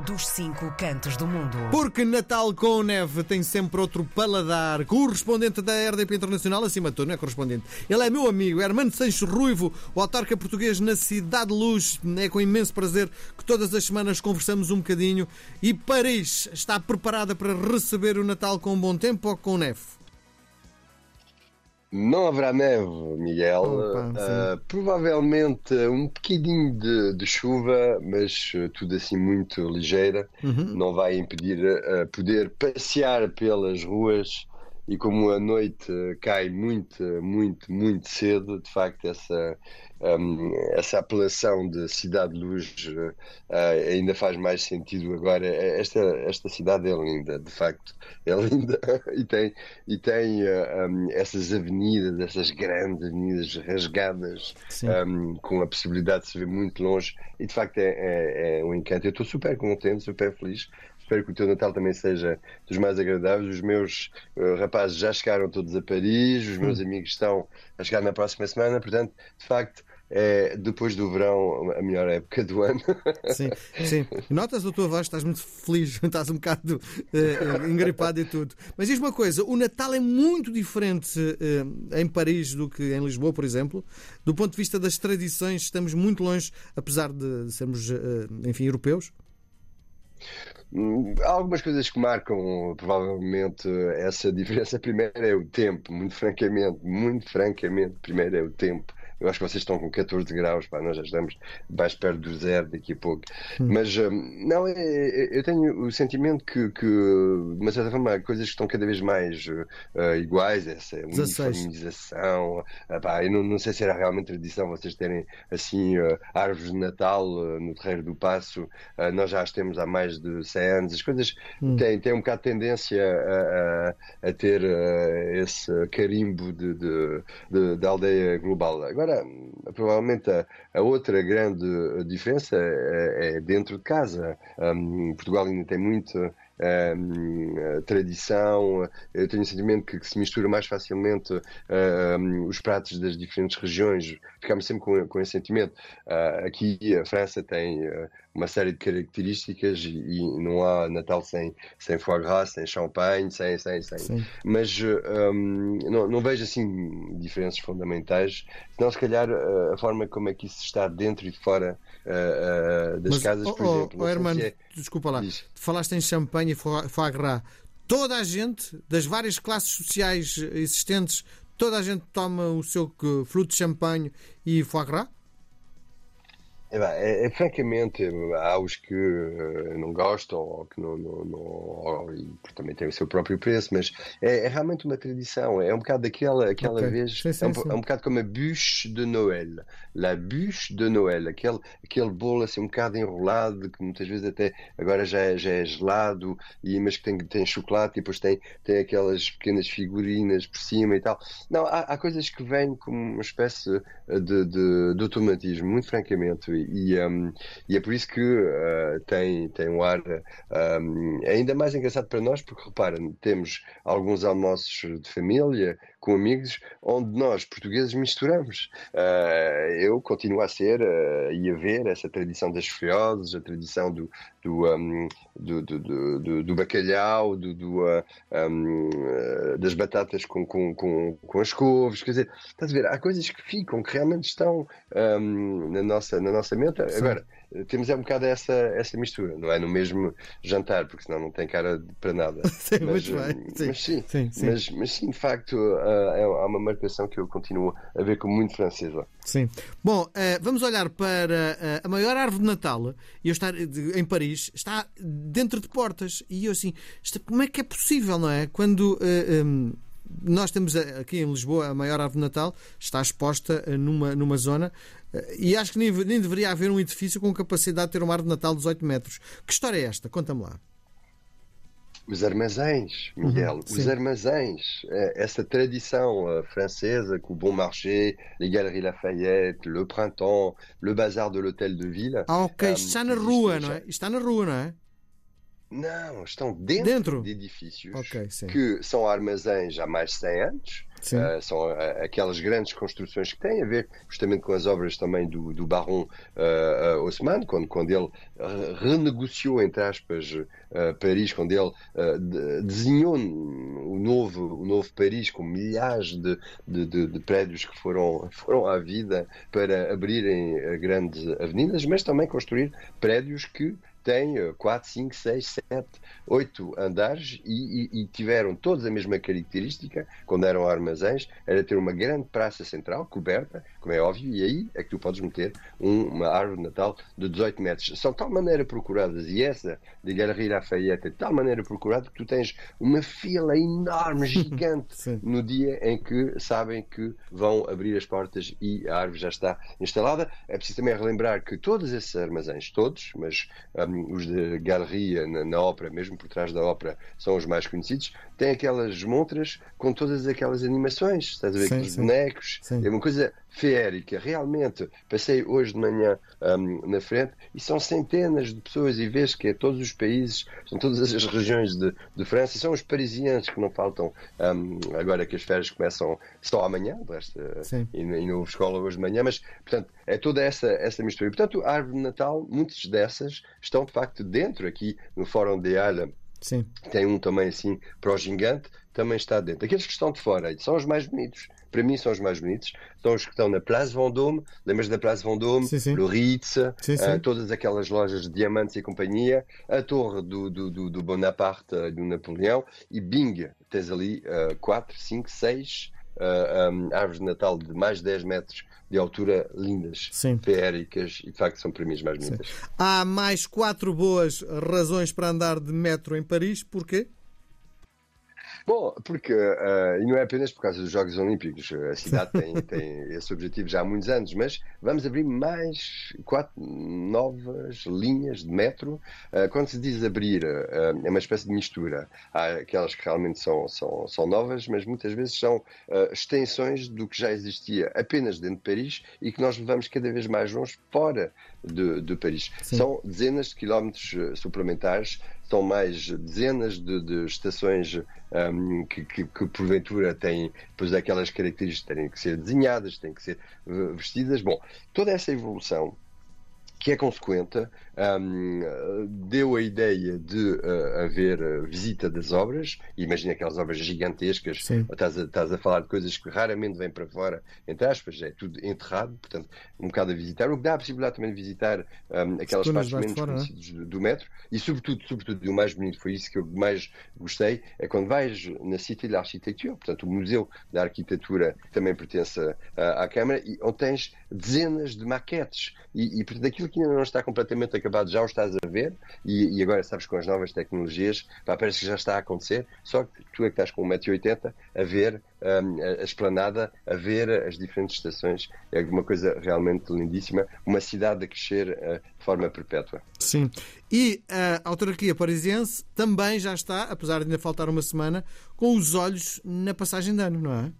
dos cinco cantos do mundo. Porque Natal com neve tem sempre outro paladar. Correspondente da RDP Internacional, acima de tudo, não é correspondente. Ele é meu amigo, Hermano Sancho Ruivo, o autarca português na Cidade de Luz. É com imenso prazer que todas as semanas conversamos um bocadinho. E Paris está preparada para receber o Natal com bom tempo ou com neve? Não haverá neve, Miguel. Opa, Uh, provavelmente um bocadinho de, de chuva, mas uh, tudo assim muito ligeira. Uhum. Não vai impedir uh, poder passear pelas ruas. E como a noite uh, cai muito, muito, muito cedo, de facto, essa, um, essa apelação de cidade de luz uh, ainda faz mais sentido agora. Esta, esta cidade é linda, de facto, é linda e tem, e tem uh, um, essas avenidas, essas grandes avenidas rasgadas, um, com a possibilidade de se ver muito longe, e de facto é, é, é um encanto. Eu estou super contente, super feliz. Espero que o teu Natal também seja dos mais agradáveis. Os meus uh, rapazes já chegaram todos a Paris, os meus amigos estão a chegar na próxima semana, portanto, de facto, é depois do verão a melhor época do ano. Sim, sim. Notas a tua voz, estás muito feliz, estás um bocado uh, engripado e tudo. Mas diz uma coisa: o Natal é muito diferente uh, em Paris do que em Lisboa, por exemplo. Do ponto de vista das tradições, estamos muito longe, apesar de sermos, uh, enfim, europeus. Há algumas coisas que marcam provavelmente essa diferença. Primeiro é o tempo, muito francamente, muito francamente, primeiro é o tempo. Eu acho que vocês estão com 14 graus, pá, nós já estamos mais perto do zero daqui a pouco. Hum. Mas hum, não, é, é, eu tenho o sentimento que, que, de uma certa forma, coisas que estão cada vez mais uh, iguais, essa 16. uniformização. Ah, pá, eu não, não sei se era realmente tradição vocês terem assim uh, árvores de Natal no Terreiro do Passo. Nós já as temos há mais de 100 anos. As coisas Hum. têm, têm um bocado de tendência a, a, a ter esse carimbo de, de, de, de aldeia global. Agora, provavelmente a, a outra grande diferença é, é dentro de casa. Um, Portugal ainda tem muito um, tradição, eu tenho o sentimento que, que, se mistura mais facilmente um, os pratos das diferentes regiões, ficamos sempre com, com esse sentimento. Uh, aqui a França tem uh, uma série de características e, e, não há Natal sem, sem foie gras, sem champanhe, sem. sem, sem. Sim. Mas um, não, não, vejo assim diferenças fundamentais, senão se calhar a forma como é que isso está dentro e fora uh, das Mas, casas, oh, por exemplo. Oh, Hermano, é... desculpa lá, Diz. falaste em champanhe e foie gras. Toda a gente, das várias classes sociais existentes, toda a gente toma o seu fruto de champanhe e foie gras? É, é, francamente, há os que uh, não gostam ou que não, não, não ou, e também têm o seu próprio preço, mas é, é, realmente uma tradição. É um bocado daquela aquela okay. vez, sim, sim, é, um, sim. é, um, bocado como a bûche de Noël. La bûche de Noël, aquele, aquele bolo assim um bocado enrolado, que muitas vezes até agora já é, já é gelado, e, mas que tem, tem chocolate e depois tem, tem aquelas pequenas figurinas por cima e tal. Não, há, há coisas que vêm como uma espécie de, de, de automatismo, muito francamente. E, um, e, é por isso que uh, tem, tem um ar um, ainda mais engraçado para nós, porque repara, temos alguns almoços de família, com amigos, onde nós, portugueses, misturamos. Uh, eu continuo a ser uh, e a ver essa tradição das folhosas, a tradição do, do, um, do, do, do, do, bacalhau, do, do um, das batatas com, com, com, com as couves. Quer dizer, estás a ver, há coisas que ficam, que realmente estão na, nossa, na nossa mente. Sim. Agora, temos é um bocado essa, essa mistura, não é no mesmo jantar, porque senão não tem cara para nada. Sim, mas, muito bem. Sim, mas sim, sim, sim. Mas, mas sim, de facto, uh, há uma marcação que eu continuo a ver como muito francesa. Sim. Bom, vamos olhar para a maior árvore de Natal, e eu estar em Paris, está dentro de portas, e eu assim, como é que é possível, não é? Quando. Um, nós temos aqui em Lisboa a maior árvore de Natal, está exposta numa, numa zona e acho que nem, nem, deveria haver um edifício com capacidade de ter uma árvore de Natal de 18 metros. Que história é esta? Conta-me lá. Os armazéns, Miguel, Uhum, os armazéns, essa tradição francesa com o Bon Marché, les Galeries Lafayette, le Printemps, le Bazar de l'Hôtel de Ville. Ah, ok, está na rua, não é? Está na rua, não é? Não, estão dentro, Dentro? de edifícios Ok, sim. que são armazéns há mais de 100 anos. Uh, são uh, aquelas grandes construções que têm a ver justamente com as obras também do, do Baron uh, Haussmann, quando, quando ele renegociou, entre aspas, Paris, quando ele de, desenhou o novo, o novo Paris com milhares de, de, de, de, prédios que foram, foram à vida para abrirem grandes avenidas, mas também construir prédios que têm 4, 5, 6, 7, 8 andares e, e, e, tiveram todos a mesma característica quando eram armazéns, era ter uma grande praça central coberta, como é óbvio, e aí é que tu podes meter um, uma árvore de Natal de 18 metros. São de tal maneira procuradas, e essa de Galerie Lafayette é de tal maneira procurada que tu tens uma fila enorme, gigante, no dia em que sabem que vão abrir as portas e a árvore já está instalada. É preciso também relembrar que todos esses armazéns, todos, mas um, os de galeria na, na, ópera, mesmo por trás da ópera, são os mais conhecidos, têm aquelas montras com todas aquelas animações, estás a ver? Sim, aqueles bonecos, sim. é uma coisa feérica. Realmente, passei hoje de manhã um, na frente e são centenas de pessoas e vês que é todos os países, são todas as regiões de, de França, são os parisienses que não faltam um, agora que as férias começam só amanhã, esta, e, e não houve escola hoje de manhã, mas portanto é toda essa, essa mistura. E, portanto, a árvore de Natal, muitas dessas estão de facto dentro aqui no Fórum de Alha. Sim. Tem um também assim para o gigante, também está dentro. Aqueles que estão de fora são os mais bonitos para mim são os mais bonitos, são os que estão na Place Vendôme, lembras da Place Vendôme, sim, sim. Ritz, uh, todas aquelas lojas de diamantes e companhia, a torre do, do, do, do Bonaparte, do Napoleão, e bing, tens ali 4, 5, 6 um, árvores de Natal de mais de 10 metros de altura lindas, Sim. feéricas e de facto são para mim as mais bonitas. Sim. Há mais quatro boas razões para andar de metro em Paris, porquê? Bom, porque, uh, e não é apenas por causa dos Jogos Olímpicos, a cidade tem, tem esse objetivo já há muitos anos, mas vamos abrir mais quatro novas linhas de metro. Uh, quando se diz abrir, uh, é uma espécie de mistura. Há aquelas que realmente são, são, são novas, mas muitas vezes são extensões do que já existia apenas dentro de Paris e que nós levamos cada vez mais longe fora de, de Paris. Sim. São dezenas de quilómetros suplementares são mais dezenas de, de estações um, que, que, que, porventura têm depois aquelas características, têm que ser desenhadas, têm que ser vestidas. Bom, toda essa evolução que é consequente, um, deu a ideia de uh, haver visita das obras. Imagina aquelas obras gigantescas, estás a, estás a, falar de coisas que raramente vêm para fora, entre aspas, é tudo enterrado, portanto, um bocado a visitar. O que dá a possibilidade também de visitar um, aquelas partes menos fora, é? conhecidas do, do, metro e, sobretudo, sobretudo, o mais bonito foi isso que eu mais gostei, é quando vais na Cité de l'Architecture, portanto, o Museu da Arquitetura também pertence à, à Câmara, e onde tens dezenas de maquetes e, e portanto, aquilo que ainda não está completamente acabado já o estás a ver e, e agora sabes com as novas tecnologias pá, parece que já está a acontecer só que tu é que estás com 1,80m a ver um, a esplanada, a ver as diferentes estações. É uma coisa realmente lindíssima uma cidade a crescer uh, de forma perpétua. Sim, e a autarquia parisiense também já está, apesar de ainda faltar uma semana com os olhos na passagem de ano, não é?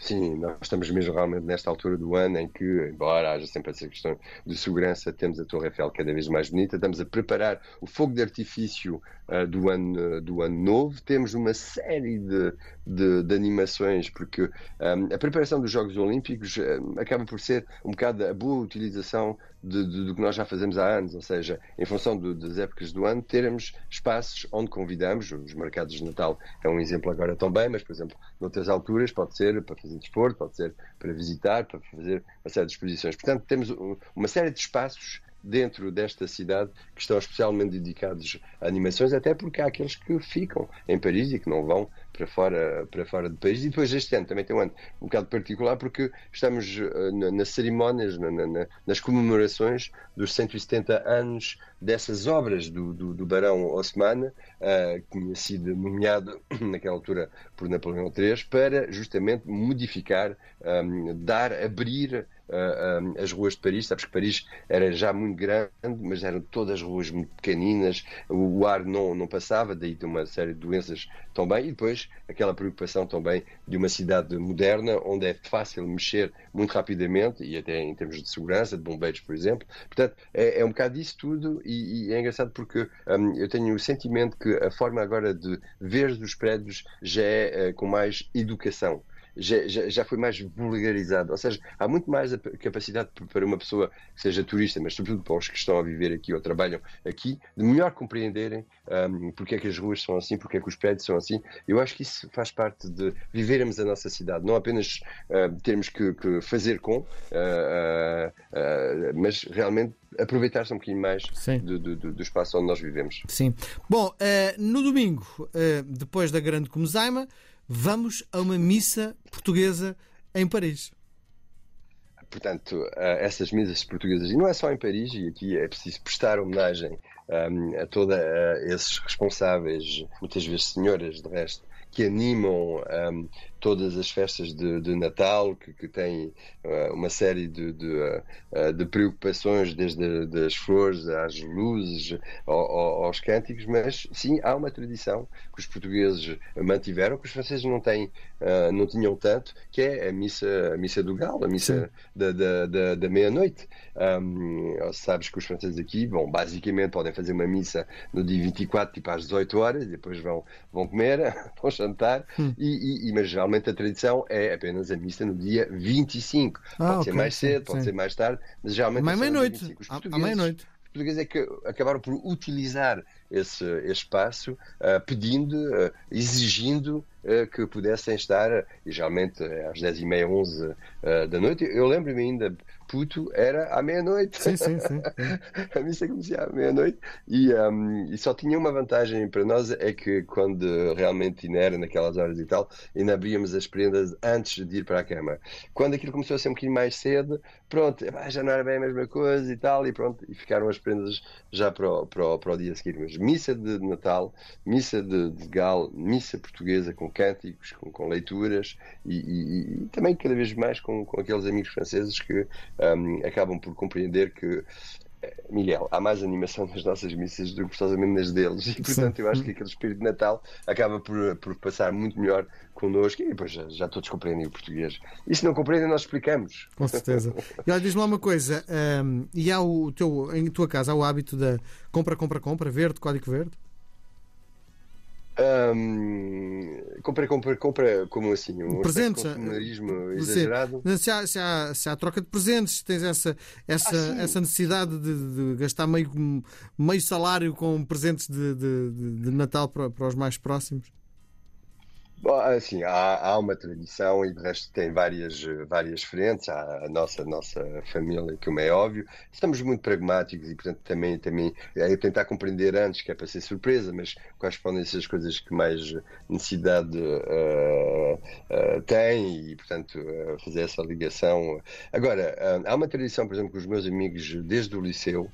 Sim, nós estamos mesmo realmente nesta altura do ano em que, embora haja sempre essa questão de segurança, temos a Torre Eiffel cada vez mais bonita, estamos a preparar o fogo de artifício uh, do, ano, do ano novo, temos uma série de, de, de animações, porque um, a preparação dos Jogos Olímpicos um, acaba por ser um bocado a boa utilização de, de, do que nós já fazemos há anos, ou seja, em função do, das épocas do ano, termos espaços onde convidamos, os mercados de Natal é um exemplo agora também, mas, por exemplo, noutras alturas pode ser para fazer desporto, pode ser para visitar, para fazer uma série de exposições. Portanto, temos uma série de espaços dentro desta cidade que estão especialmente dedicados a animações, até porque há aqueles que ficam em Paris e que não vão para fora, para fora de Paris. E depois este ano também tem um ano um bocado particular porque estamos uh, nas cerimónias, na, na, nas comemorações dos 170 anos dessas obras do, do, do Barão Osman, uh, que tinha sido nomeado naquela altura por Napoleão III, para justamente modificar, um, dar, abrir uh, as ruas de Paris. Sabes que Paris era já muito grande, mas eram todas ruas muito pequeninas, o, o ar não, não passava, daí de uma série de doenças também. E depois aquela preocupação também de uma cidade moderna, onde é fácil mexer muito rapidamente, e até em termos de segurança, de bombeiros, por exemplo. Portanto, é, é um bocado disso tudo, e, e é engraçado porque um, eu tenho o sentimento que a forma agora de ver os prédios já é uh, com mais educação já, já, já, foi mais vulgarizado. Ou seja, há muito mais capacidade para uma pessoa que seja turista, mas sobretudo para os que estão a viver aqui ou trabalham aqui, de melhor compreenderem um, porque é que as ruas são assim, porque é que os prédios são assim. Eu acho que isso faz parte de vivermos a nossa cidade, não apenas uh, termos que, que, fazer com, uh, uh, mas realmente aproveitar-se um bocadinho mais do, do, do, espaço onde nós vivemos. Sim. Bom, no domingo, depois da grande Comezaima, vamos a uma missa portuguesa em Paris. Portanto, eh, essas missas portuguesas, e não é só em Paris, e aqui é preciso prestar homenagem um, a todos esses responsáveis, muitas vezes senhoras, de resto, que animam um, todas as festas de, de Natal, que, que têm uh, uma série de, de, uh, de, preocupações, desde as flores às luzes, ao, ao, aos cânticos, mas sim, há uma tradição que os portugueses mantiveram, que os franceses não, têm, uh, não tinham tanto, que é a missa, a missa do galo, a missa da, da, da, da meia-noite. Um, sabes que os franceses aqui, bom, basicamente podem fazer uma missa no dia 24, tipo às 18 horas, depois vão, vão comer, vão jantar, hum. e, e, mas geralmente a tradição é apenas a missa no dia 25. Ah, pode okay, ser mais cedo, sim, pode sim. ser mais tarde, mas geralmente é meia-noite. À meia-noite. Os portugueses é que acabaram por utilizar esse, esse espaço, uh, pedindo, uh, exigindo uh, que pudessem estar, e geralmente às 10h30, 11 da noite. Eu lembro-me ainda, puto, era à meia-noite. Sim, sim, sim. a missa começava à meia-noite e, um, e, só tinha uma vantagem para nós, é que quando realmente ainda era naquelas horas e tal, ainda abríamos as prendas antes de ir para a cama. Quando aquilo começou a ser um bocadinho mais cedo, pronto, já não era bem a mesma coisa e tal, e pronto, e ficaram as prendas já para o, para o, para o dia seguinte. Mas missa de Natal, missa de, de Gal, missa portuguesa com cânticos, com, com leituras e, e, e, também cada vez mais com, com aqueles amigos franceses que um, acabam por compreender que eh, Miguel, há mais animação nas nossas missas do que forçosamente nas deles e portanto eu acho que aquele espírito de Natal acaba por, por passar muito melhor connosco e depois já, já todos compreendem o português. E se não compreendem, nós explicamos. Com certeza. E olha, diz-me lá uma coisa: um, e há o teu, em tua casa há o hábito da compra, compra, compra, verde, código verde? Um, compra, compra, compra, como assim? Um presentes, consumerismo exagerado? Se há, se, há, se há troca de presentes, tens essa, essa, ah, essa necessidade de, de, gastar meio, meio salário com presentes de, de, de Natal para, para os mais próximos? Bom, assim, há, há, uma tradição e de resto tem várias, várias frentes. Há a nossa, nossa família, como é óbvio. Estamos muito pragmáticos e, portanto, também, também é tentar compreender antes, que é para ser surpresa, mas quais podem ser as coisas que mais necessidade uh, uh, têm e, portanto, uh, fazer essa ligação. Agora, há uma tradição, por exemplo, com os meus amigos desde o liceu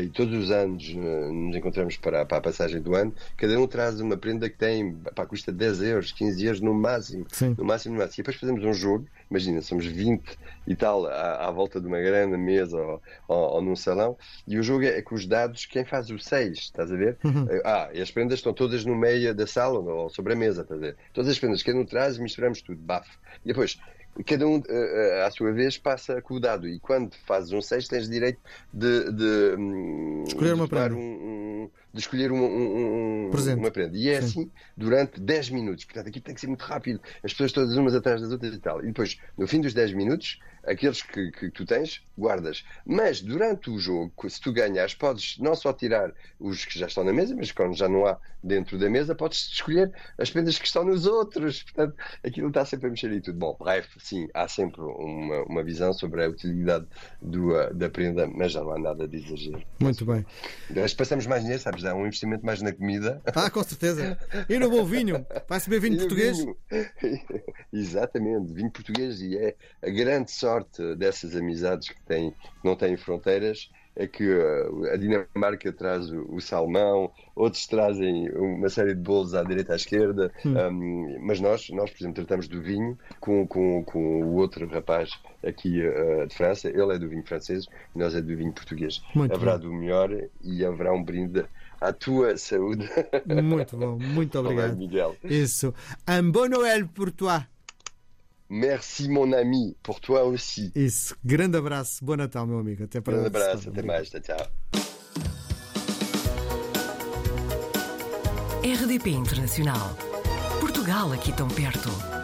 e todos os anos nos encontramos para, para a passagem do ano, cada um traz uma prenda que tem, para custa 10 euros 15 dias no máximo. Sim. No máximo, no máximo. E depois fazemos um jogo, imagina, somos 20 e tal, à, à volta de uma grande mesa ou, ou, ou, num salão, e o jogo é, é com os dados, quem faz o 6, estás a ver? Uhum. Ah, e as prendas estão todas no meio da sala ou sobre a mesa, estás a ver? Todas as prendas, cada um traz e misturamos tudo, bafo. E depois, cada um, uh, à sua vez, passa com o dado. E quando fazes um 6, tens direito de, de, hum, escolher uma prenda. Um, de escolher um, um, uma prenda. E é Sim. assim durante 10 minutos. Portanto, aqui tem que ser muito rápido. As pessoas todas umas atrás das outras e tal. E depois, no fim dos 10 minutos, aqueles que, que, tu tens, guardas. Mas durante o jogo, se tu ganhas, podes não só tirar os que já estão na mesa, mas quando já não há dentro da mesa, podes escolher as prendas que estão nos outros. Portanto, aquilo está sempre a mexer e tudo. Bom, breve, sim, há sempre uma, uma visão sobre a utilidade do, uh, da prenda, mas já não há nada de exagero. Muito bem. Nós passamos mais dinheiro, sabes? Há um investimento mais na comida. Ah, com certeza. E no bom vinho. Vai-se beber vinho português? Vinho. Exatamente, vinho português. E é a grande sorte sorte dessas amizades que têm, não têm fronteiras é que uh, a Dinamarca traz o, salmão, outros trazem uma série de bolos à direita e à esquerda, hum. um, mas nós, nós, por exemplo, tratamos do vinho com, com, com o outro rapaz aqui uh, de França, ele é do vinho francês, nós é do vinho português. Muito haverá bom. do melhor e haverá um brinde à tua saúde. Muito bom, muito obrigado. Olá, Miguel. Isso. Un bon Noël pour toi. Merci, mon ami, pour toi aussi. Isso. Grande abraço. Bom Natal, meu amigo. Até para Grande abraço. Até mais. Tchau, tchau. RDP Internacional. Portugal aqui tão perto.